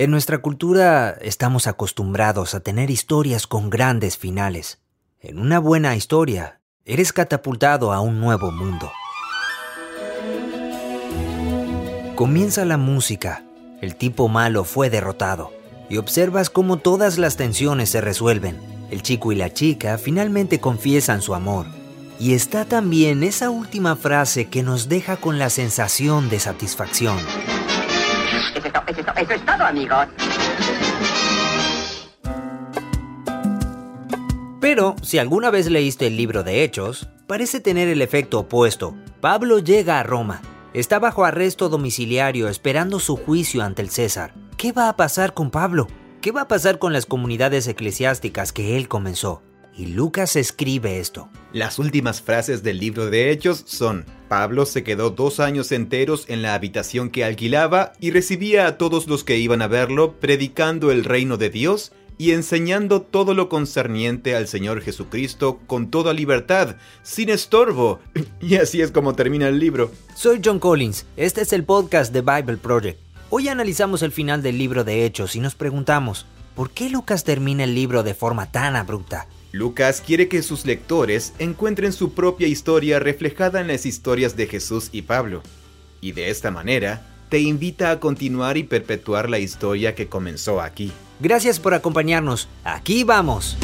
En nuestra cultura estamos acostumbrados a tener historias con grandes finales. En una buena historia, eres catapultado a un nuevo mundo. Comienza la música, el tipo malo fue derrotado, y observas cómo todas las tensiones se resuelven. El chico y la chica finalmente confiesan su amor. Y está también esa última frase que nos deja con la sensación de satisfacción. Eso es todo, amigos. Pero, si alguna vez leíste el libro de Hechos, parece tener el efecto opuesto. Pablo llega a Roma. Está bajo arresto domiciliario esperando su juicio ante el César. ¿Qué va a pasar con Pablo? ¿Qué va a pasar con las comunidades eclesiásticas que él comenzó? Y Lucas escribe esto. Las últimas frases del libro de Hechos son, Pablo se quedó dos años enteros en la habitación que alquilaba y recibía a todos los que iban a verlo predicando el reino de Dios y enseñando todo lo concerniente al Señor Jesucristo con toda libertad, sin estorbo. Y así es como termina el libro. Soy John Collins, este es el podcast de Bible Project. Hoy analizamos el final del libro de Hechos y nos preguntamos, ¿por qué Lucas termina el libro de forma tan abrupta? Lucas quiere que sus lectores encuentren su propia historia reflejada en las historias de Jesús y Pablo. Y de esta manera, te invita a continuar y perpetuar la historia que comenzó aquí. Gracias por acompañarnos. Aquí vamos.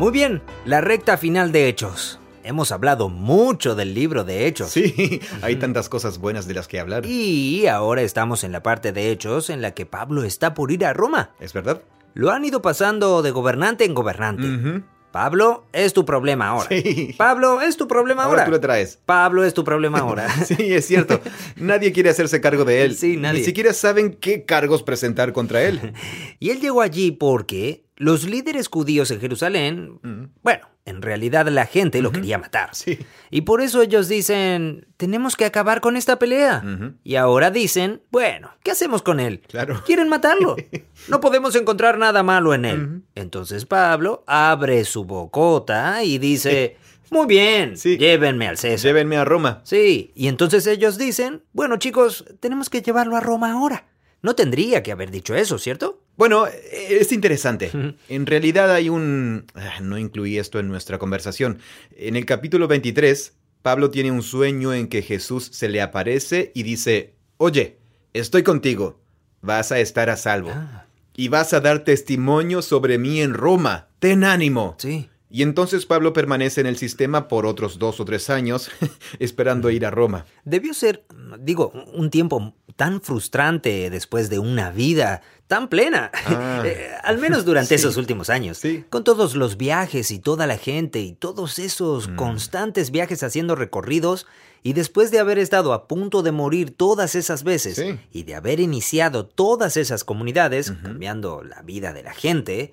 Muy bien, la recta final de Hechos. Hemos hablado mucho del libro de Hechos. Sí, hay tantas cosas buenas de las que hablar. Y ahora estamos en la parte de Hechos en la que Pablo está por ir a Roma. ¿Es verdad? Lo han ido pasando de gobernante en gobernante. Pablo, es tu problema ahora. Sí. Pablo, es tu problema ahora. Ahora tú lo traes. Pablo, es tu problema ahora. Sí, es cierto. Nadie quiere hacerse cargo de él. Sí, nadie. Ni siquiera saben qué cargos presentar contra él. y él llegó allí porque los líderes judíos en Jerusalén, bueno, en realidad la gente lo quería matar. Sí. Y por eso ellos dicen, tenemos que acabar con esta pelea. Y ahora dicen, bueno, ¿qué hacemos con él? Claro. Quieren matarlo. No podemos encontrar nada malo en él. Entonces Pablo abre su bocota y dice, muy bien, Sí. llévenme al César. Llévenme a Roma. Sí, y entonces ellos dicen, bueno chicos, tenemos que llevarlo a Roma ahora. No tendría que haber dicho eso, ¿cierto? Bueno, es interesante. En realidad hay un... ah, No incluí esto en nuestra conversación. En el capítulo 23, Pablo tiene un sueño en que Jesús se le aparece y dice, Oye, estoy contigo, vas a estar a salvo. Ah. Y vas a dar testimonio sobre mí en Roma. Ten ánimo. Sí. Y entonces Pablo permanece en el sistema por otros dos o tres años, esperando ir a Roma. Debió ser, digo, un tiempo tan frustrante después de una vida tan plena, Ah. Eh, al menos durante Sí. esos últimos años, Sí. con todos los viajes y toda la gente y todos esos Mm. constantes viajes haciendo recorridos, y después de haber estado a punto de morir todas esas veces Sí. y de haber iniciado todas esas comunidades, cambiando la vida de la gente.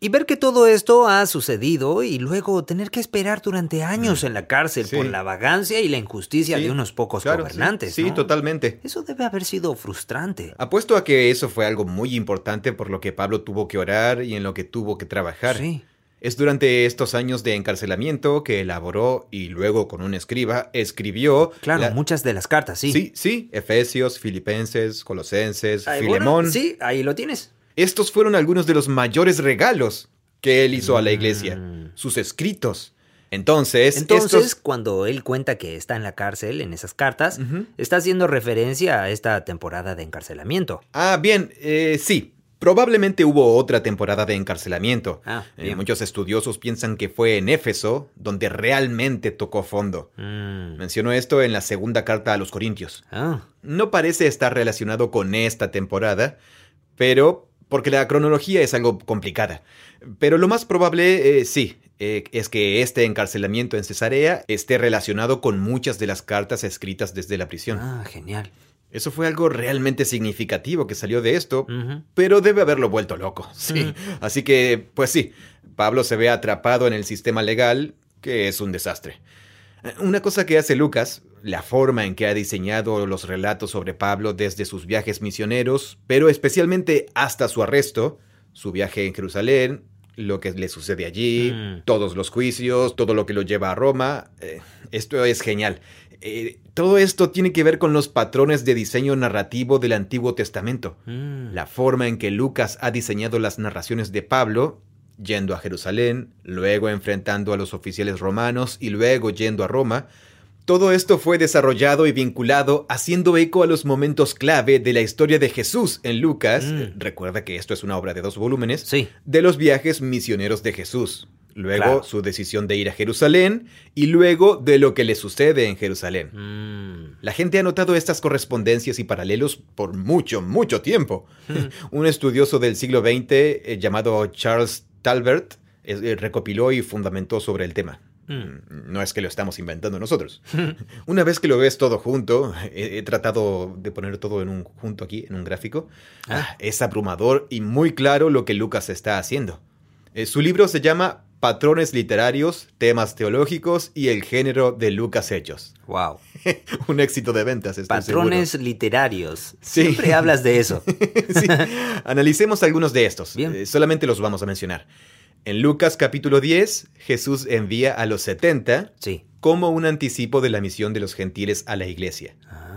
Y ver que todo esto ha sucedido y luego tener que esperar durante años en la cárcel Mm. Sí. por la vagancia y la injusticia Sí, de unos pocos claro, gobernantes. Sí, ¿no? totalmente. Eso debe haber sido frustrante. Apuesto a que eso fue algo muy importante por lo que Pablo tuvo que orar y en lo que tuvo que trabajar. Sí. Es durante estos años de encarcelamiento que elaboró y luego con un escriba escribió. Claro, la- muchas de las cartas, sí. Sí, sí, Efesios, Filipenses, Colosenses, Ay, bueno, Filemón. sí, ahí lo tienes. Estos fueron algunos de los mayores regalos que él hizo a la iglesia, Mm. sus escritos. Entonces, Entonces, estos- cuando él cuenta que está en la cárcel en esas cartas, está haciendo referencia a esta temporada de encarcelamiento. Ah, bien, eh, sí. Probablemente hubo otra temporada de encarcelamiento. Ah, Eh, muchos estudiosos piensan que fue en Éfeso donde realmente tocó fondo. Mm. Mencionó esto en la segunda carta a los Corintios. Ah, No parece estar relacionado con esta temporada, pero porque la cronología es algo complicada. Pero lo más probable, eh, sí, eh, es que este encarcelamiento en Cesarea esté relacionado con muchas de las cartas escritas desde la prisión. ah, genial. Eso fue algo realmente significativo que salió de esto, pero debe haberlo vuelto loco. Sí. Así que, pues sí, Pablo se ve atrapado en el sistema legal que es un desastre. Una cosa que hace Lucas, la forma en que ha diseñado los relatos sobre Pablo desde sus viajes misioneros, pero especialmente hasta su arresto, su viaje en Jerusalén, lo que le sucede allí, Mm. todos los juicios, todo lo que lo lleva a Roma. eh, esto es genial. Eh, todo esto tiene que ver con los patrones de diseño narrativo del Antiguo Testamento. Mm. La forma en que Lucas ha diseñado las narraciones de Pablo, yendo a Jerusalén, luego enfrentando a los oficiales romanos y luego yendo a Roma, todo esto fue desarrollado y vinculado haciendo eco a los momentos clave de la historia de Jesús en Lucas. Mm. Recuerda que esto es una obra de dos volúmenes Sí. de los viajes misioneros de Jesús. Luego Claro. su decisión de ir a Jerusalén y luego de lo que le sucede en Jerusalén. Mm. La gente ha notado estas correspondencias y paralelos por mucho, mucho tiempo. Un estudioso del siglo XX eh, llamado Charles Talbert eh, recopiló y fundamentó sobre el tema. Mm. No es que lo estamos inventando nosotros. Una vez que lo ves todo junto, he, he tratado de poner todo en un junto aquí, en un gráfico. Ah. Ah, Es abrumador y muy claro lo que Lucas está haciendo. Eh, Su libro se llama Patrones literarios, temas teológicos y el género de Lucas Hechos. Wow. Un éxito de ventas, estoy Patrones literarios. Sí. Siempre hablas de eso. Sí. Analicemos algunos de estos. Bien. Eh, solamente los vamos a mencionar. En Lucas capítulo 10, Jesús envía a los 70 Sí. como un anticipo de la misión de los gentiles a la iglesia. Ah.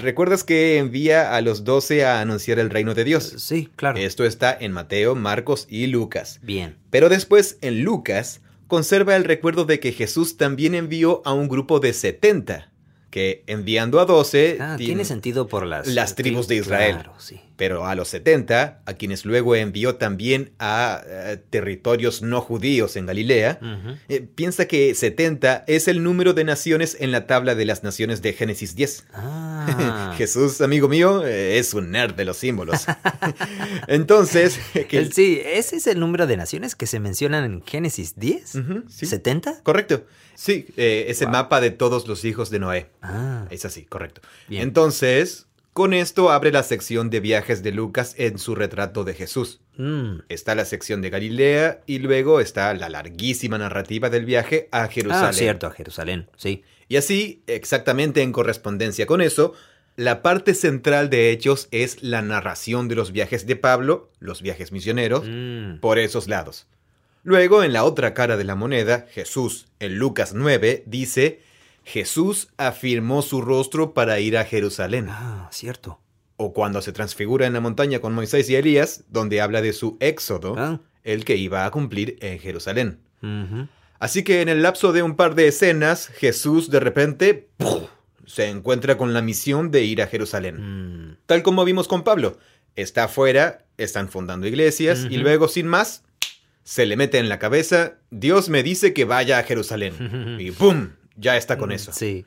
¿Recuerdas que envía a los 12 a anunciar el reino de Dios? Sí, claro. Esto está en Mateo, Marcos y Lucas. Bien. Pero después, en Lucas, conserva el recuerdo de que Jesús también envió a un grupo de 70, que enviando a 12... Ah, tiene- tiene sentido por las... Las tribus de Israel. Claro, sí. Pero a los 70, a quienes luego envió también a eh, territorios no judíos en Galilea, eh, piensa que 70 es el número de naciones en la tabla de las naciones de Génesis 10. Ah. Jesús, amigo mío, eh, es un nerd de los símbolos. Entonces, que- Sí, ese es el número de naciones que se mencionan en Génesis 10. Ujú, sí. ¿70? correcto. Sí, eh, es el Wow. mapa de todos los hijos de Noé. Ah, Es así, correcto. Bien. Entonces, con esto abre la sección de viajes de Lucas en su retrato de Jesús. mm. Está la sección de Galilea y luego está la larguísima narrativa del viaje a Jerusalén. Ah, cierto, a Jerusalén, sí. Y así, exactamente en correspondencia con eso, la parte central de Hechos es la narración de los viajes de Pablo, los viajes misioneros, Mm. por esos lados. Luego, en la otra cara de la moneda, Jesús, en Lucas 9, dice, Jesús afirmó su rostro para ir a Jerusalén. Ah, cierto. O cuando se transfigura en la montaña con Moisés y Elías, donde habla de su éxodo, Ah. el que iba a cumplir en Jerusalén. Así que en el lapso de un par de escenas, Jesús de repente ¡puf! se encuentra con la misión de ir a Jerusalén. Mm. Tal como vimos con Pablo. Está afuera, están fundando iglesias y luego, sin más, se le mete en la cabeza, Dios me dice que vaya a Jerusalén. Y ¡pum! Ya está con eso. Sí.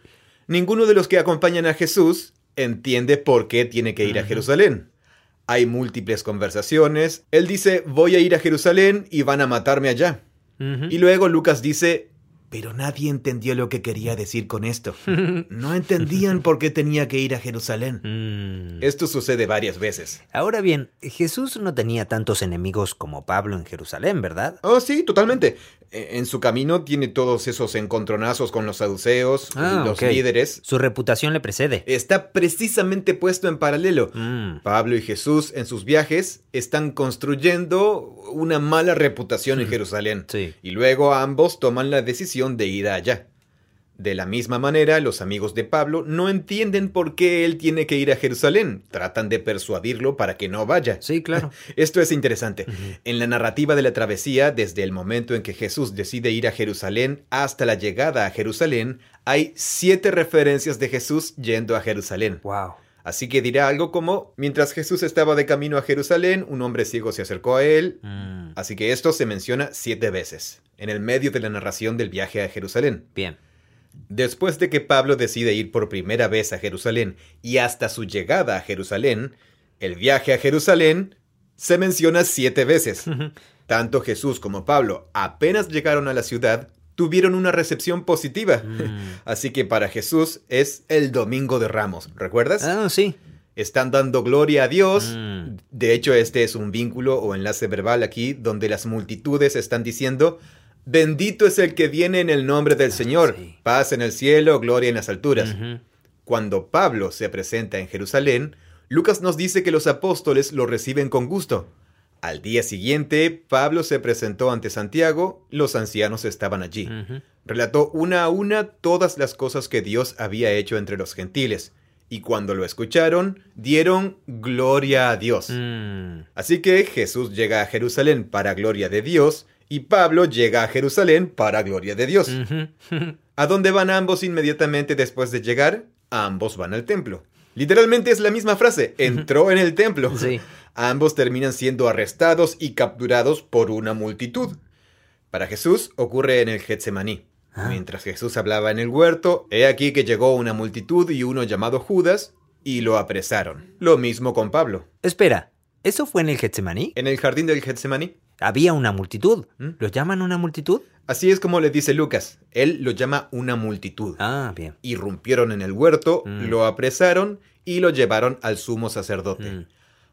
Ninguno de los que acompañan a Jesús entiende por qué tiene que ir a. Jerusalén. Hay múltiples conversaciones. Él dice, voy a ir a Jerusalén y van a matarme allá. Y luego Lucas dice, pero nadie entendió lo que quería decir con esto. No entendían por qué tenía que ir a Jerusalén. Mm. Esto sucede varias veces. Ahora bien, Jesús no tenía tantos enemigos como Pablo en Jerusalén, ¿verdad? Oh, sí, totalmente. E- En su camino tiene todos esos encontronazos con los saduceos, Ah, los líderes. Su reputación le precede. Está precisamente puesto en paralelo. Mm. Pablo y Jesús en sus viajes están construyendo una mala reputación en Jerusalén. Sí. Y luego ambos toman la decisión de ir allá. De la misma manera, los amigos de Pablo no entienden por qué él tiene que ir a Jerusalén. Tratan de persuadirlo para que no vaya. Sí, claro. Esto es interesante. En la narrativa de la travesía, desde el momento en que Jesús decide ir a Jerusalén hasta la llegada a Jerusalén, hay siete referencias de Jesús yendo a Jerusalén. Wow. Así que dirá algo como, mientras Jesús estaba de camino a Jerusalén, un hombre ciego se acercó a él. Mm. Así que esto se menciona siete veces, en el medio de la narración del viaje a Jerusalén. Bien. Después de que Pablo decide ir por primera vez a Jerusalén y hasta su llegada a Jerusalén, el viaje a Jerusalén se menciona siete veces. Tanto Jesús como Pablo apenas llegaron a la ciudad, tuvieron una recepción positiva. Mm. Así que para Jesús es el Domingo de Ramos, ¿recuerdas? Ah, sí. Están dando gloria a Dios. Mm. De hecho, este es un vínculo o enlace verbal aquí donde las multitudes están diciendo, Bendito es el que viene en el nombre del Señor. sí. Paz en el cielo, gloria en las alturas. Cuando Pablo se presenta en Jerusalén, Lucas nos dice que los apóstoles lo reciben con gusto. Al día siguiente, Pablo se presentó ante Santiago, los ancianos estaban allí. Relató una a una todas las cosas que Dios había hecho entre los gentiles, y cuando lo escucharon, dieron gloria a Dios. Mm. Así que Jesús llega a Jerusalén para gloria de Dios, y Pablo llega a Jerusalén para gloria de Dios. ¿A dónde van ambos inmediatamente después de llegar? Ambos van al templo. Literalmente es la misma frase, entró en el templo. Sí. Ambos terminan siendo arrestados y capturados por una multitud. Para Jesús ocurre en el Getsemaní. Ah. Mientras Jesús hablaba en el huerto, he aquí que llegó una multitud y uno llamado Judas y lo apresaron. Lo mismo con Pablo. Espera, ¿eso fue en el Getsemaní? En el jardín del Getsemaní, Había una multitud. ¿Mm? ¿Lo llaman una multitud? así es como le dice Lucas, él lo llama una multitud. Ah, bien. irrumpieron en el huerto, Mm. lo apresaron y lo llevaron al sumo sacerdote. Mm.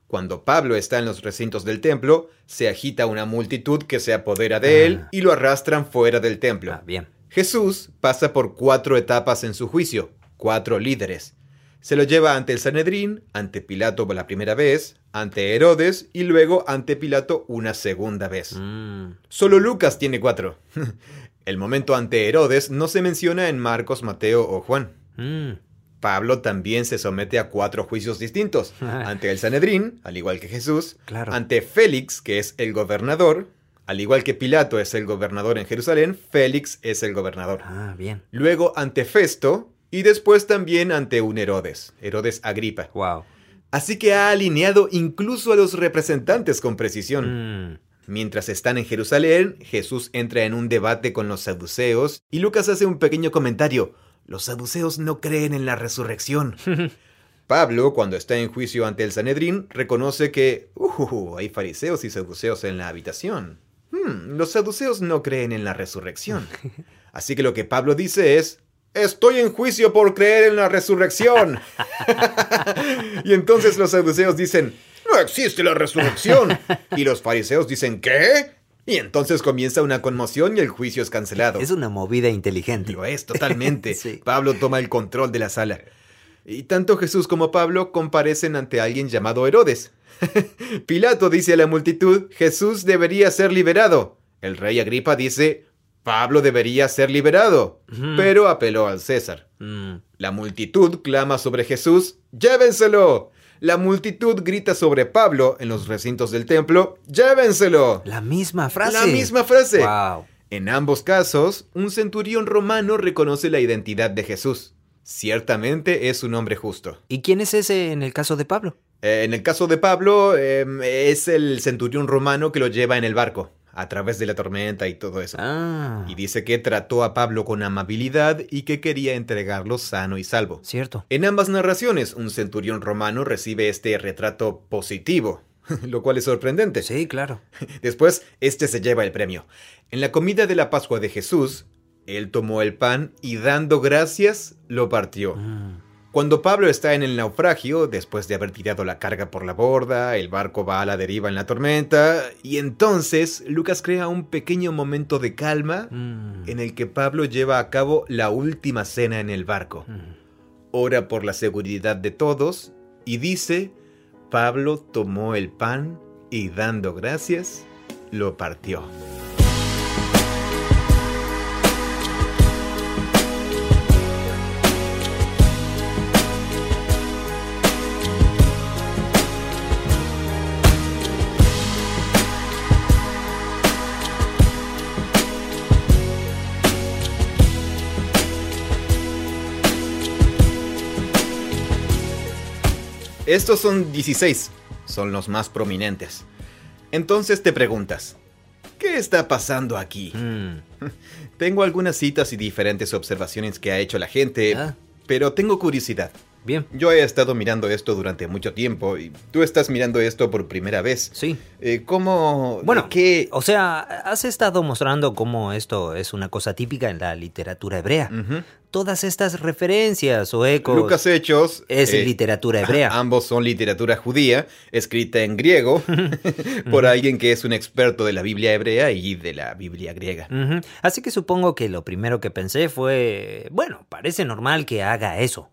Cuando Pablo está en los recintos del templo, se agita una multitud que se apodera de él Ah. y lo arrastran fuera del templo. Ah, bien. Jesús pasa por cuatro etapas en su juicio, cuatro líderes. Se lo lleva ante el Sanedrín, ante Pilato por la primera vez, ante Herodes y luego ante Pilato una segunda vez. Mm. Solo Lucas tiene cuatro. El momento ante Herodes no se menciona en Marcos, Mateo o Juan. Mm. Pablo también se somete a cuatro juicios distintos. Ante el Sanedrín, al igual que Jesús. Claro. Ante Félix, que es el gobernador. Al igual que Pilato es el gobernador en Jerusalén, Félix es el gobernador. Ah, bien. Luego ante Festo y después también ante un Herodes, Herodes Agripa. Wow. Así que ha alineado incluso a los representantes con precisión. Mm. Mientras están en Jerusalén, Jesús entra en un debate con los saduceos y Lucas hace un pequeño comentario. Los saduceos no creen en la resurrección. Pablo, cuando está en juicio ante el Sanedrín, reconoce que "Uh, hay fariseos y saduceos en la habitación. Hmm, los saduceos no creen en la resurrección. Así que lo que Pablo dice es, estoy en juicio por creer en la resurrección. y entonces los saduceos dicen, no existe la resurrección. Y los fariseos dicen, ¿qué? Y entonces comienza una conmoción y el juicio es cancelado. Es una movida inteligente. Lo es totalmente. Sí. Pablo toma el control de la sala. Y tanto Jesús como Pablo comparecen ante alguien llamado Herodes. Pilato dice a la multitud, Jesús debería ser liberado. El rey Agripa dice, Pablo debería ser liberado. Pero apeló al César. Mm. La multitud clama sobre Jesús, ¡llévenselo! La multitud grita sobre Pablo en los recintos del templo, ¡llévenselo! La misma frase. La misma frase. Wow. En ambos casos, un centurión romano reconoce la identidad de Jesús. Ciertamente es un hombre justo. ¿Y quién es ese en el caso de Pablo? Eh, en el caso de Pablo, em, es el centurión romano que lo lleva en el barco, a través de la tormenta y todo eso. Ah. Y dice que trató a Pablo con amabilidad y que quería entregarlo sano y salvo. Cierto. En ambas narraciones, un centurión romano recibe este retrato positivo, lo cual es sorprendente. Sí, claro. Después, este se lleva el premio. En la comida de la Pascua de Jesús, él tomó el pan y dando gracias, lo partió. Mm. Cuando Pablo está en el naufragio, después de haber tirado la carga por la borda, el barco va a la deriva en la tormenta, y entonces Lucas crea un pequeño momento de calma Mm. en el que Pablo lleva a cabo la última cena en el barco. Mm. Ora por la seguridad de todos y dice, Pablo tomó el pan y dando gracias, lo partió. Estos son 16, son los más prominentes. Entonces te preguntas, ¿qué está pasando aquí? Mm. Tengo algunas citas y diferentes observaciones que ha hecho la gente, Ah. pero tengo curiosidad. Bien. Yo he estado mirando esto durante mucho tiempo y tú estás mirando esto por primera vez. Sí. Eh, ¿Cómo? Bueno, ¿qué? o sea, has estado mostrando cómo esto es una cosa típica en la literatura hebrea. Todas estas referencias o ecos? Lucas Hechos es eh, literatura hebrea. Ambos son literatura judía, escrita en griego por alguien que es un experto de la Biblia hebrea y de la Biblia griega. Así que supongo que lo primero que pensé fue, bueno, parece normal que haga eso.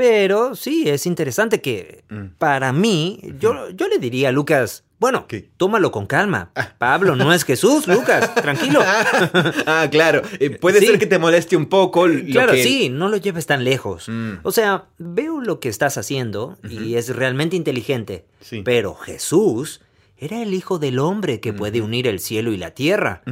Pero sí, es interesante que Mm. para mí, yo, yo le diría a Lucas, bueno, ¿Qué? tómalo con calma. Pablo no es Jesús, Lucas, tranquilo. ah, claro. Eh, puede Sí. ser que te moleste un poco. Claro, que- sí, no lo lleves tan lejos. Mm. O sea, veo lo que estás haciendo y es realmente inteligente. Sí. Pero Jesús era el Hijo del Hombre que puede unir el cielo y la tierra.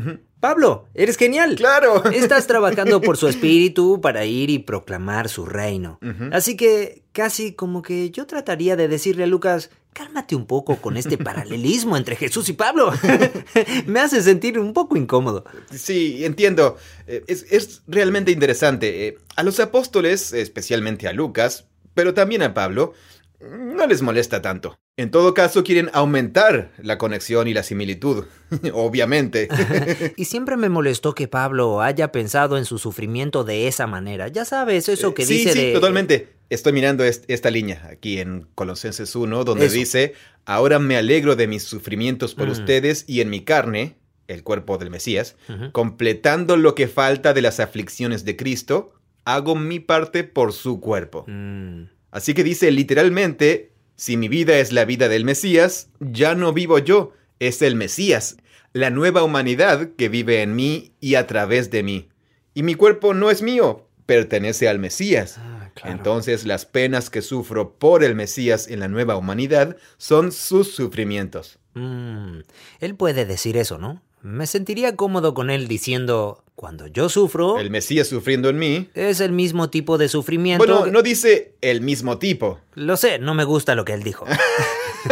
Pablo, eres genial. Claro. Estás trabajando por su espíritu para ir y proclamar su reino. Así que casi como que yo trataría de decirle a Lucas, cálmate un poco con este paralelismo entre Jesús y Pablo. Me hace sentir un poco incómodo. Sí, entiendo. Eh, Es, es realmente interesante. Eh, A los apóstoles, especialmente a Lucas, pero también a Pablo, no les molesta tanto. En todo caso, quieren aumentar la conexión y la similitud, obviamente. Y siempre me molestó que Pablo haya pensado en su sufrimiento de esa manera. Ya sabes, eso que sí, dice sí, de... totalmente. Estoy mirando est- esta línea aquí en Colosenses 1, donde Eso. dice, ahora me alegro de mis sufrimientos por Mm. ustedes y en mi carne, el cuerpo del Mesías, completando lo que falta de las aflicciones de Cristo, hago mi parte por su cuerpo. Mm, Así que dice literalmente, si mi vida es la vida del Mesías, ya no vivo yo, es el Mesías, la nueva humanidad que vive en mí y a través de mí. Y mi cuerpo no es mío, pertenece al Mesías. ah, claro. Entonces las penas que sufro por el Mesías en la nueva humanidad son sus sufrimientos. Mm, él puede decir eso, ¿no? Me sentiría cómodo con él diciendo, cuando yo sufro, El Mesías sufriendo en mí. es el mismo tipo de sufrimiento. Bueno, que- no dice el mismo tipo. Lo sé, no me gusta lo que él dijo.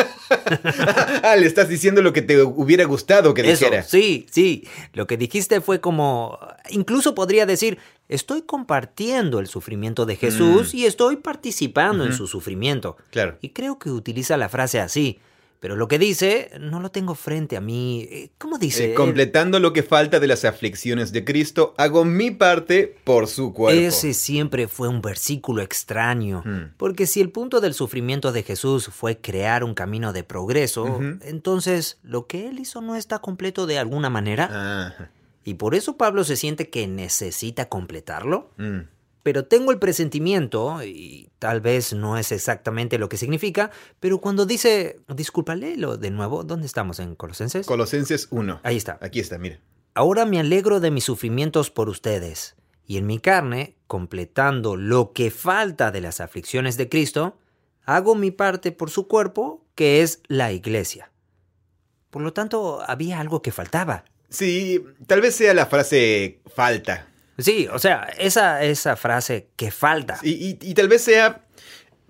ah, le estás diciendo lo que te hubiera gustado que Eso, dijera. sí, sí. Lo que dijiste fue como, incluso podría decir, estoy compartiendo el sufrimiento de Jesús y estoy participando en Mm. Su sufrimiento. Claro. Y creo que utiliza la frase así. Pero lo que dice, no lo tengo frente a mí. Eh, ¿Cómo dice? Eh, completando lo que falta de las aflicciones de Cristo, hago mi parte por su cuerpo. Ese siempre fue un versículo extraño, Hmm. porque si el punto del sufrimiento de Jesús fue crear un camino de progreso, entonces lo que él hizo no está completo de alguna manera, Ah, y por eso Pablo se siente que necesita completarlo. mm. Pero tengo el presentimiento, y tal vez no es exactamente lo que significa, pero cuando dice, disculpa, léelo de nuevo, ¿dónde estamos en Colosenses? Colosenses 1. Ahí está. Aquí está, mira. Ahora me alegro de mis sufrimientos por ustedes, y en mi carne, completando lo que falta de las aflicciones de Cristo, hago mi parte por su cuerpo, que es la iglesia. Por lo tanto, había algo que faltaba. Sí, tal vez sea la frase falta. Sí, o sea, esa, esa frase que falta. Y, y- y tal vez sea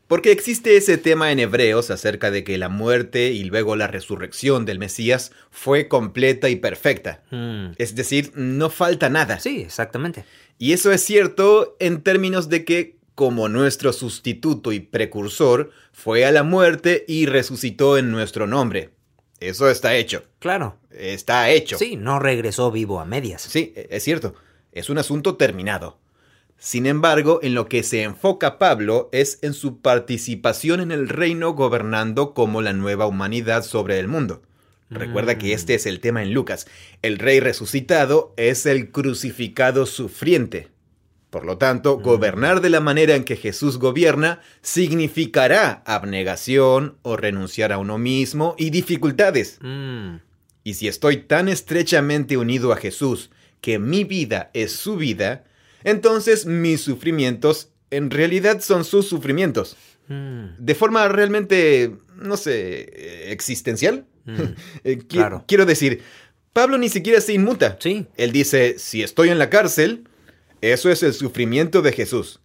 porque existe ese tema en Hebreos acerca de que la muerte y luego la resurrección del Mesías fue completa y perfecta. Mm. Es decir, no falta nada. Sí, exactamente. Y eso es cierto en términos de que, como nuestro sustituto y precursor, fue a la muerte y resucitó en nuestro nombre. Eso está hecho. Claro. Está hecho. Sí, no regresó vivo a medias. Sí, e- es cierto. Es un asunto terminado. Sin embargo, en lo que se enfoca Pablo es en su participación en el reino gobernando como la nueva humanidad sobre el mundo. Recuerda que este es el tema en Lucas. El rey resucitado es el crucificado sufriente. Por lo tanto, gobernar de la manera en que Jesús gobierna significará abnegación o renunciar a uno mismo y dificultades. Mm. Y si estoy tan estrechamente unido a Jesús que mi vida es su vida, entonces mis sufrimientos en realidad son sus sufrimientos. Mm. De forma realmente, no sé, existencial. Mm. Eh, qui- Claro. Quiero decir, Pablo ni siquiera se inmuta. Sí. Él dice, si estoy en la cárcel, eso es el sufrimiento de Jesús.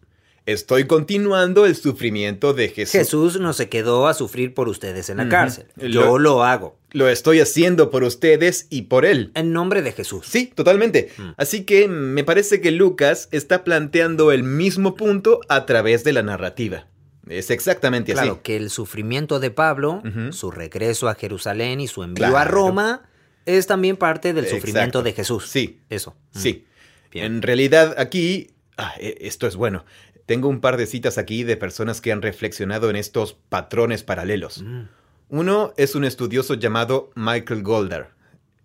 Estoy continuando el sufrimiento de Jesús. Jesús no se quedó a sufrir por ustedes en la cárcel. Yo lo hago. Lo estoy haciendo por ustedes y por él. En nombre de Jesús. Sí, totalmente. Mm. Así que me parece que Lucas está planteando el mismo punto a través de la narrativa. Es exactamente Claro, así. que el sufrimiento de Pablo, su regreso a Jerusalén y su envío a Claro. Roma es también parte del Exacto. sufrimiento de Jesús. Sí. Eso. Mm. Sí. Bien. En realidad aquí Ah, e- esto es bueno. Tengo un par de citas aquí de personas que han reflexionado en estos patrones paralelos. Mm. Uno es un estudioso llamado Michael Golder.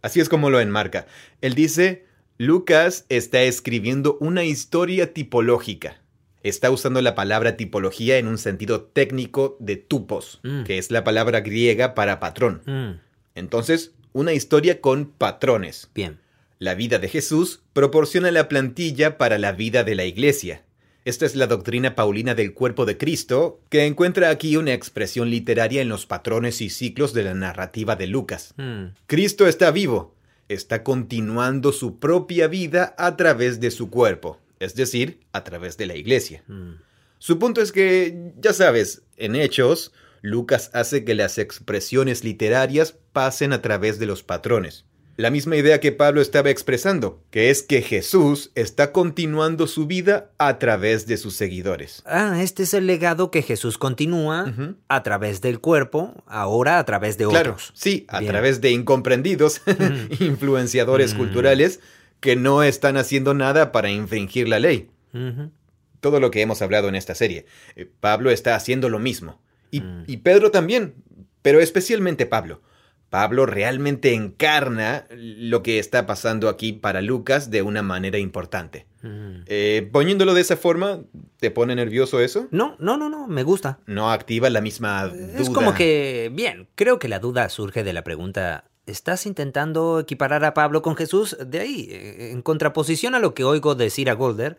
Así es como lo enmarca. Él dice, Lucas está escribiendo una historia tipológica. Está usando la palabra tipología en un sentido técnico de tupos, Mm. que es la palabra griega para patrón. Mm. Entonces, una historia con patrones. Bien. La vida de Jesús proporciona la plantilla para la vida de la iglesia. Esta es la doctrina paulina del cuerpo de Cristo, que encuentra aquí una expresión literaria en los patrones y ciclos de la narrativa de Lucas. Mm. Cristo está vivo, está continuando su propia vida a través de su cuerpo, es decir, a través de la iglesia. Mm. Su punto es que, ya sabes, en Hechos, Lucas hace que las expresiones literarias pasen a través de los patrones. La misma idea que Pablo estaba expresando, que es que Jesús está continuando su vida a través de sus seguidores. Ah, este es el legado que Jesús continúa a través del cuerpo, ahora a través de Claro, otros. sí, a Bien. través de incomprendidos, influenciadores Mm. culturales que no están haciendo nada para infringir la ley. Todo lo que hemos hablado en esta serie. Eh, Pablo está haciendo lo mismo. Y, Mm. y Pedro también, pero especialmente Pablo. Pablo realmente encarna lo que está pasando aquí para Lucas de una manera importante. Mm. Eh, poniéndolo de esa forma, ¿te pone nervioso eso? No, no, no, no, me gusta. No activa la misma duda. Es como que, bien, creo que la duda surge de la pregunta, ¿estás intentando equiparar a Pablo con Jesús? De ahí, eh, en contraposición a lo que oigo decir a Golder,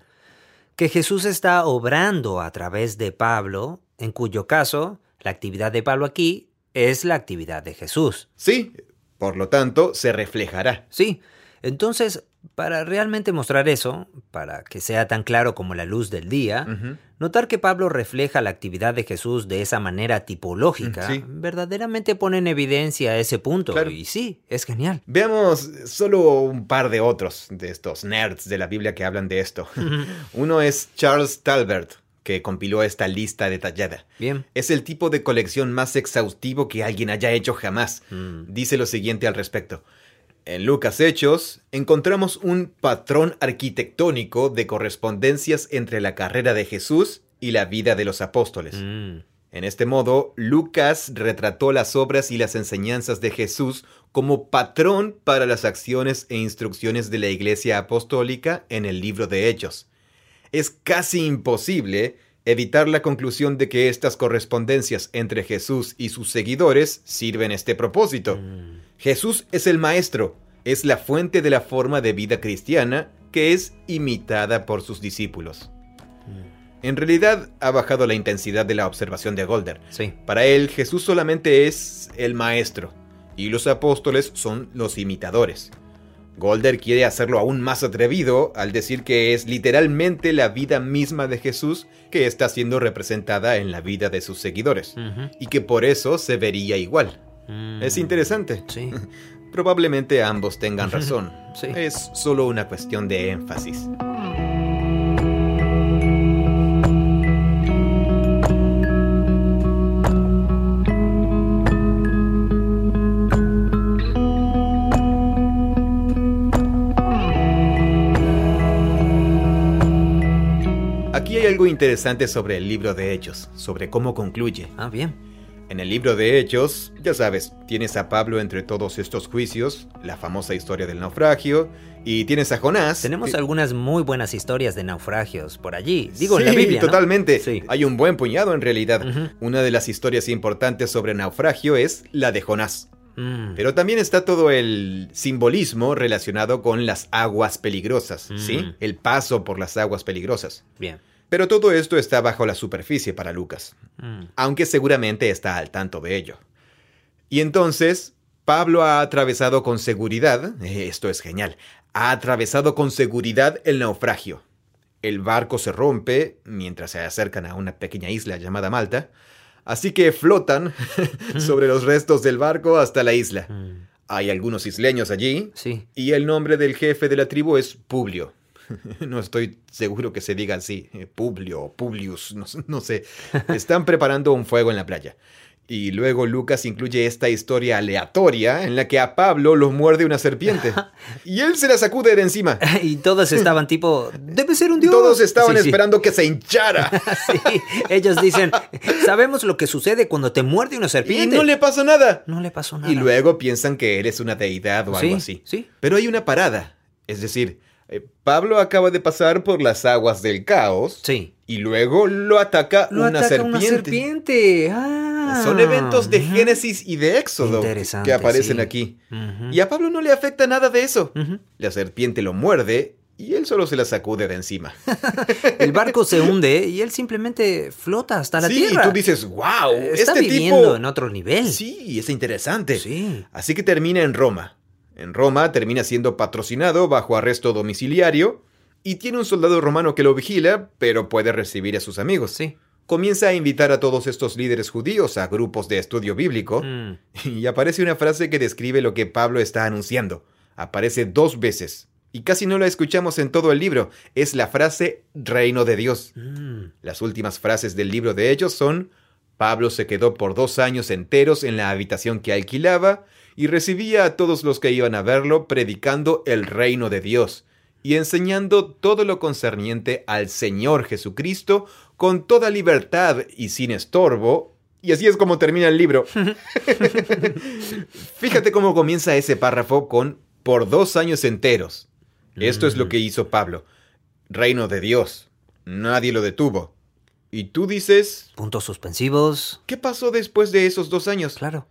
que Jesús está obrando a través de Pablo, en cuyo caso, la actividad de Pablo aquí es la actividad de Jesús. Sí, por lo tanto, se reflejará. Sí, entonces, para realmente mostrar eso, para que sea tan claro como la luz del día. Notar que Pablo refleja la actividad de Jesús de esa manera tipológica Sí. verdaderamente pone en evidencia ese punto. Claro. Y sí, es genial. Veamos solo un par de otros de estos nerds de la Biblia que hablan de esto. Uno es Charles Talbert, que compiló esta lista detallada. Bien. Es el tipo de colección más exhaustivo que alguien haya hecho jamás. Mm. Dice lo siguiente al respecto. En Lucas Hechos encontramos un patrón arquitectónico de correspondencias entre la carrera de Jesús y la vida de los apóstoles. Mm. En este modo, Lucas retrató las obras y las enseñanzas de Jesús como patrón para las acciones e instrucciones de la Iglesia Apostólica en el libro de Hechos. Es casi imposible evitar la conclusión de que estas correspondencias entre Jesús y sus seguidores sirven este propósito. Mm. Jesús es el Maestro, es la fuente de la forma de vida cristiana que es imitada por sus discípulos. En realidad ha bajado la intensidad de la observación de Golder. Sí. Para él Jesús solamente es el Maestro y los apóstoles son los imitadores. Golder quiere hacerlo aún más atrevido al decir que es literalmente la vida misma de Jesús que está siendo representada en la vida de sus seguidores y que por eso se vería igual. Mm. Es interesante. Sí. Probablemente ambos tengan razón. Sí. Es solo una cuestión de énfasis. Algo interesante sobre el libro de Hechos, sobre cómo concluye. Ah, bien. En el libro de Hechos, ya sabes, tienes a Pablo entre todos estos juicios, la famosa historia del naufragio, y tienes a Jonás. Tenemos que- algunas muy buenas historias de naufragios por allí. Digo, sí, en la Biblia. ¿no? totalmente. Sí. Hay un buen puñado en realidad. Una de las historias importantes sobre naufragio es la de Jonás. Mm. Pero también está todo el simbolismo relacionado con las aguas peligrosas, ¿sí? Mm. El paso por las aguas peligrosas. Bien. Pero todo esto está bajo la superficie para Lucas. Mm. aunque seguramente está al tanto de ello. Y entonces, Pablo ha atravesado con seguridad, eh, esto es genial, ha atravesado con seguridad el naufragio. El barco se rompe mientras se acercan a una pequeña isla llamada Malta, así que flotan sobre los restos del barco hasta la isla. Mm. Hay algunos isleños allí, Sí. y el nombre del jefe de la tribu es Publio. No estoy seguro que se diga así, eh, Publio Publius, no, no sé. Están preparando un fuego en la playa. Y luego Lucas incluye esta historia aleatoria en la que a Pablo lo muerde una serpiente. y él se la sacude de encima. y todos estaban tipo, debe ser un dios. Todos estaban esperando que se hinchara. sí, ellos dicen, sabemos lo que sucede cuando te muerde una serpiente. Y no le pasó nada. No le pasó nada. Y luego piensan que él es una deidad o algo así. Sí. Pero hay una parada. Es decir, eh, Pablo acaba de pasar por las aguas del caos. Sí. Y luego lo ataca, lo una, ataca serpiente. una serpiente. Ah. Son eventos de Génesis y de Éxodo que aparecen sí. aquí. Y a Pablo no le afecta nada de eso. La serpiente lo muerde y él solo se la sacude de encima. El barco se hunde y él simplemente flota hasta la sí, tierra. y tú dices, wow, Está este viviendo tipo... en otro nivel. Sí, es interesante. Sí. Así que termina en Roma. En Roma termina siendo patrocinado bajo arresto domiciliario y tiene un soldado romano que lo vigila, pero puede recibir a sus amigos. Sí. Comienza a invitar a todos estos líderes judíos a grupos de estudio bíblico Mm. y aparece una frase que describe lo que Pablo está anunciando. Aparece dos veces y casi no la escuchamos en todo el libro. Es la frase reino de Dios. Mm. Las últimas frases del libro de ellos son, Pablo se quedó por dos años enteros en la habitación que alquilaba y recibía a todos los que iban a verlo predicando el reino de Dios y enseñando todo lo concerniente al Señor Jesucristo con toda libertad y sin estorbo. Y así es como termina el libro. Fíjate cómo comienza ese párrafo con por dos años enteros. Esto es lo que hizo Pablo. Reino de Dios. Nadie lo detuvo. Y tú dices, Puntos suspensivos. ¿qué pasó después de esos dos años? Claro.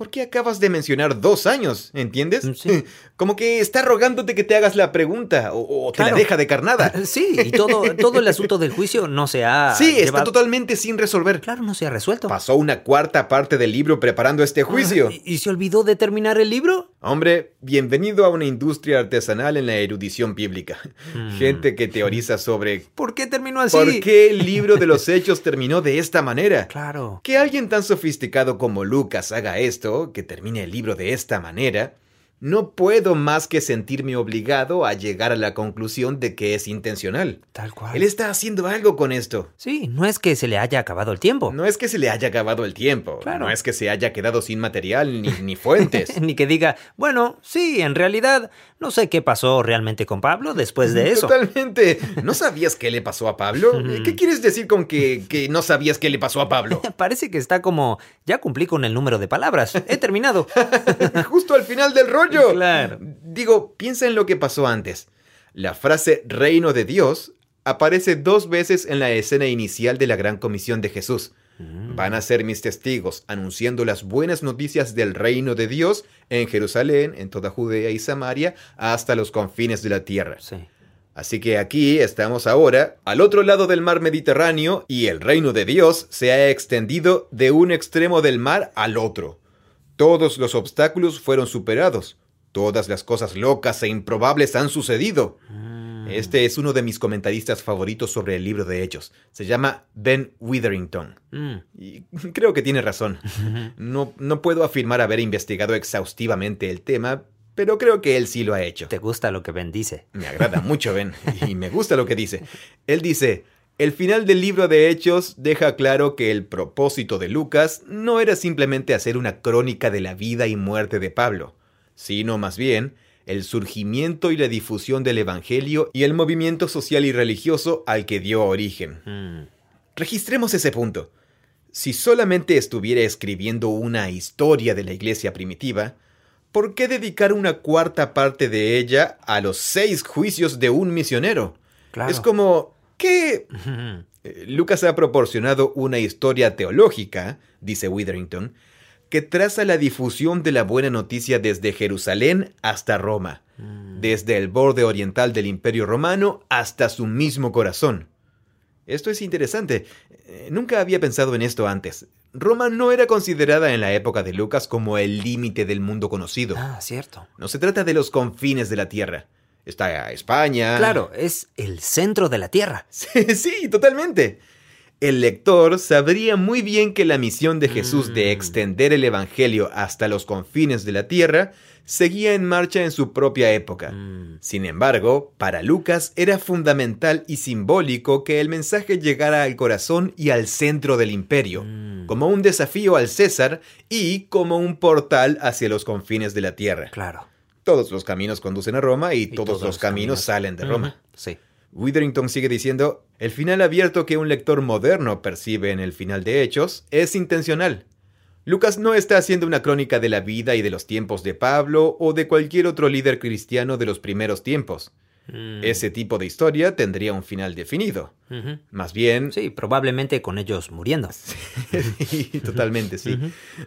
¿Por qué acabas de mencionar dos años? ¿Entiendes? Mm, sí. Como que está rogándote que te hagas la pregunta o, o te Claro. la deja de carnada. Sí, y todo, todo el asunto del juicio no se ha. sí, está totalmente sin resolver. Claro, no se ha resuelto. Pasó una cuarta parte del libro preparando este juicio. Ah, ¿Y, y se olvidó de terminar el libro? Hombre, bienvenido a una industria artesanal en la erudición bíblica. Mm. Gente que teoriza sobre ¿Por qué terminó así? por qué el libro de los hechos terminó de esta manera. Claro. Que alguien tan sofisticado como Lucas haga esto, que termine el libro de esta manera, no puedo más que sentirme obligado a llegar a la conclusión de que es intencional. Tal cual. Él está haciendo algo con esto. Sí, no es que se le haya acabado el tiempo. No es que se le haya acabado el tiempo, Claro. no es que se haya quedado sin material ni, ni fuentes. Ni que diga, bueno, sí, en realidad no sé qué pasó realmente con Pablo después de eso. Totalmente. ¿No sabías qué le pasó a Pablo? ¿Qué quieres decir con que, que no sabías qué le pasó a Pablo? Parece que está como, ya cumplí con el número de palabras, he terminado. Justo al final del rollo. Claro. Digo, piensa en lo que pasó antes. La frase reino de Dios aparece dos veces en la escena inicial de la gran comisión de Jesús. Van a ser mis testigos, anunciando las buenas noticias del reino de Dios en Jerusalén, en toda Judea y Samaria, hasta los confines de la tierra. Sí. Así que aquí estamos ahora, al otro lado del mar Mediterráneo, y el reino de Dios se ha extendido de un extremo del mar al otro. Todos los obstáculos fueron superados. Todas las cosas locas e improbables han sucedido. Este es uno de mis comentaristas favoritos sobre el libro de Hechos. Se llama Ben Witherington. Mm. Y creo que tiene razón. No, no puedo afirmar haber investigado exhaustivamente el tema, pero creo que él sí lo ha hecho. ¿Te gusta lo que Ben dice? Me agrada mucho, Ben, y me gusta lo que dice. Él dice, el final del libro de Hechos deja claro que el propósito de Lucas no era simplemente hacer una crónica de la vida y muerte de Pablo, sino más bien el surgimiento y la difusión del Evangelio y el movimiento social y religioso al que dio origen. Mm. Registremos ese punto. Si solamente estuviera escribiendo una historia de la iglesia primitiva, ¿por qué dedicar una cuarta parte de ella a los seis juicios de un misionero? Claro. Es como que eh, Lucas ha proporcionado una historia teológica, dice Witherington, que traza la difusión de la buena noticia desde Jerusalén hasta Roma, desde el borde oriental del Imperio Romano hasta su mismo corazón. Esto es interesante. Eh, Nunca había pensado en esto antes. Roma no era considerada en la época de Lucas como el límite del mundo conocido. Ah, cierto. No se trata de los confines de la tierra. Está España. Claro, es el centro de la Tierra. Sí, sí, totalmente. El lector sabría muy bien que la misión de Jesús de Mm. extender el Evangelio hasta los confines de la tierra seguía en marcha en su propia época. Mm, Sin embargo, para Lucas era fundamental y simbólico que el mensaje llegara al corazón y al centro del imperio, mm, como un desafío al César y como un portal hacia los confines de la tierra. Claro. Todos los caminos conducen a Roma y, Y todos, los caminos, salen de Roma. Sí. Witherington sigue diciendo, el final abierto que un lector moderno percibe en el final de Hechos es intencional. Lucas no está haciendo una crónica de la vida y de los tiempos de Pablo o de cualquier otro líder cristiano de los primeros tiempos. Mm, Ese tipo de historia tendría un final definido. Más bien... Sí, probablemente con ellos muriendo. Sí, totalmente, sí.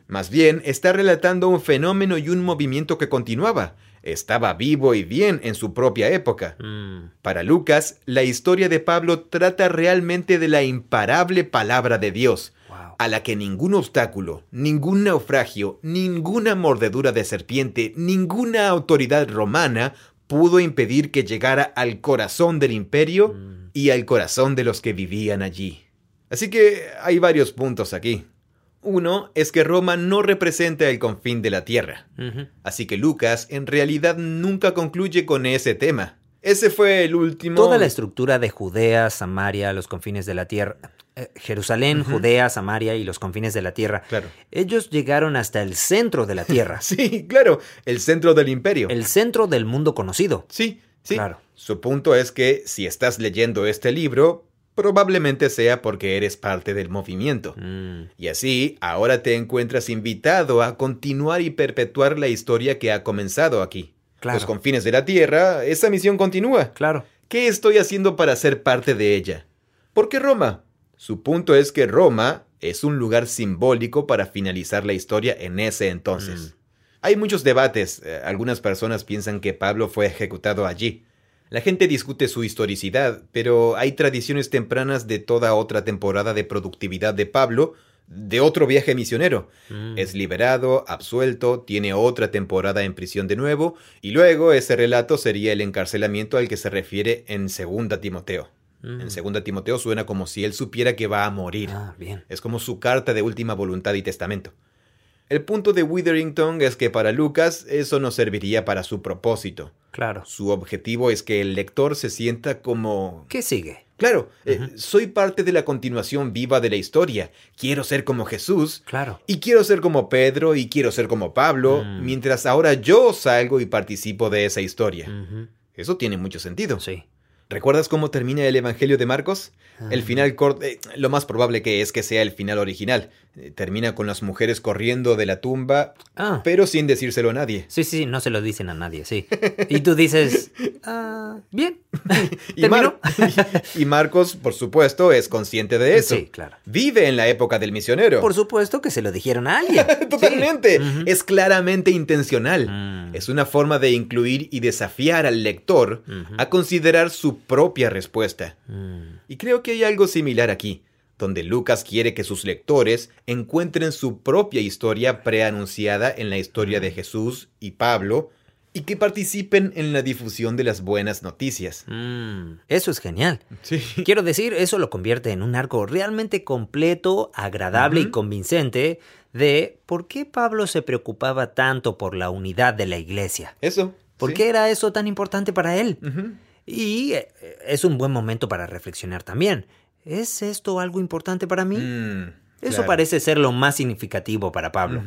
Más bien, está relatando un fenómeno y un movimiento que continuaba. Estaba vivo y bien en su propia época. Mm, Para Lucas, la historia de Pablo trata realmente de la imparable palabra de Dios, wow. a la que ningún obstáculo, ningún naufragio, ninguna mordedura de serpiente, ninguna autoridad romana pudo impedir que llegara al corazón del imperio Mm, y al corazón de los que vivían allí. Así que hay varios puntos aquí. Uno es que Roma no representa el confín de la tierra. Así que Lucas en realidad nunca concluye con ese tema. Ese fue el último... Toda la estructura de Judea, Samaria, los confines de la tierra, eh, Jerusalén. Judea, Samaria y los confines de la tierra, Claro. ellos llegaron hasta el centro de la tierra, Sí, claro, el centro del imperio. el centro del mundo conocido. Sí, sí. Claro. Su punto es que si estás leyendo este libro, probablemente sea porque eres parte del movimiento. Mm, Y así, ahora te encuentras invitado a continuar y perpetuar la historia que ha comenzado aquí. Claro. Los confines de la Tierra, esa misión continúa. claro. ¿Qué estoy haciendo para ser parte de ella? ¿Por qué Roma? Su punto es que Roma es un lugar simbólico para finalizar la historia en ese entonces. Mm. Hay muchos debates. eh, Algunas personas piensan que Pablo fue ejecutado allí. La gente discute su historicidad, pero hay tradiciones tempranas de toda otra temporada de productividad de Pablo, de otro viaje misionero. Mm, Es liberado, absuelto, tiene otra temporada en prisión de nuevo, y luego ese relato sería el encarcelamiento al que se refiere en 2 Timoteo. mm. En 2 Timoteo suena como si él supiera que va a morir. Ah, bien. Es como su carta de última voluntad y testamento. El punto de Witherington es que para Lucas eso no serviría para su propósito. Claro. Su objetivo es que el lector se sienta como... ¿Qué sigue? Claro, eh, soy parte de la continuación viva de la historia. Quiero ser como Jesús, Claro. y quiero ser como Pedro y quiero ser como Pablo, Mm. mientras ahora yo salgo y participo de esa historia. Eso tiene mucho sentido. Sí. ¿Recuerdas cómo termina el Evangelio de Marcos? El Ah. final corto, eh, lo más probable que es que sea el final original. Eh, termina con las mujeres corriendo de la tumba, Ah. pero sin decírselo a nadie. Sí, sí, no se lo dicen a nadie, sí. Y tú dices, ah, bien. Y, y Marcos, por supuesto, es consciente de eso. Sí, claro. Vive en la época del misionero. Por supuesto que se lo dijeron a alguien. Totalmente. Sí. Es claramente intencional. Mm. Es una forma de incluir y desafiar al lector a considerar su propia respuesta. Mm. Y creo que hay algo similar aquí, donde Lucas quiere que sus lectores encuentren su propia historia preanunciada en la historia de Jesús y Pablo y que participen en la difusión de las buenas noticias. Mm. Eso es genial. Sí. Quiero decir, eso lo convierte en un arco realmente completo, agradable y convincente de por qué Pablo se preocupaba tanto por la unidad de la iglesia. Eso. ¿Por sí. qué era eso tan importante para él? Y eh, es un buen momento para reflexionar también. ¿Es esto algo importante para mí? Mm, Eso claro. parece ser lo más significativo para Pablo.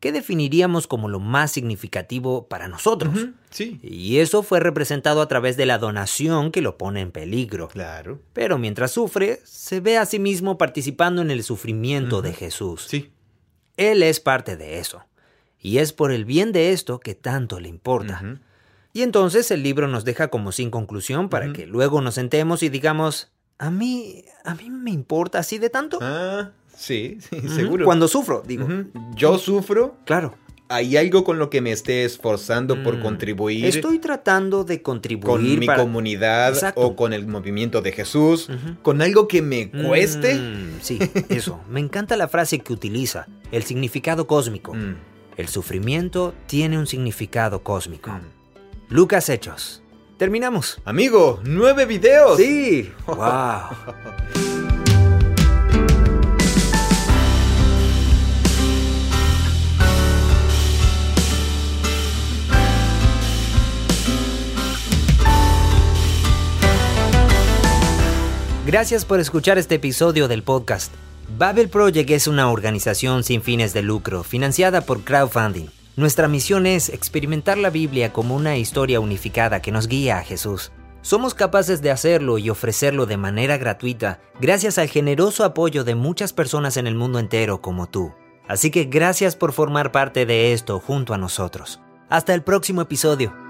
¿Qué definiríamos como lo más significativo para nosotros? Sí. Y eso fue representado a través de la donación que lo pone en peligro. Claro. Pero mientras sufre, se ve a sí mismo participando en el sufrimiento de Jesús. Sí. Él es parte de eso. Y es por el bien de esto que tanto le importa. Y entonces el libro nos deja como sin conclusión para que luego nos sentemos y digamos, a mí, a mí me importa así de tanto. Ah, sí, sí, seguro. Cuando sufro, digo. Yo sufro. Claro. ¿Hay algo con lo que me esté esforzando por Mm. contribuir Estoy tratando de contribuir con mi para- comunidad Exacto. o con el movimiento de Jesús? ¿Con algo que me cueste? Mm, sí, eso. Me encanta la frase que utiliza, el significado cósmico. Mm. El sufrimiento tiene un significado cósmico. Lucas Hechos terminamos. Amigo, nueve videos. Sí. wow. Gracias por escuchar este episodio del podcast. Babel Project es una organización sin fines de lucro, financiada por crowdfunding. Nuestra misión es experimentar la Biblia como una historia unificada que nos guía a Jesús. Somos capaces de hacerlo y ofrecerlo de manera gratuita gracias al generoso apoyo de muchas personas en el mundo entero como tú. Así que gracias por formar parte de esto junto a nosotros. Hasta el próximo episodio.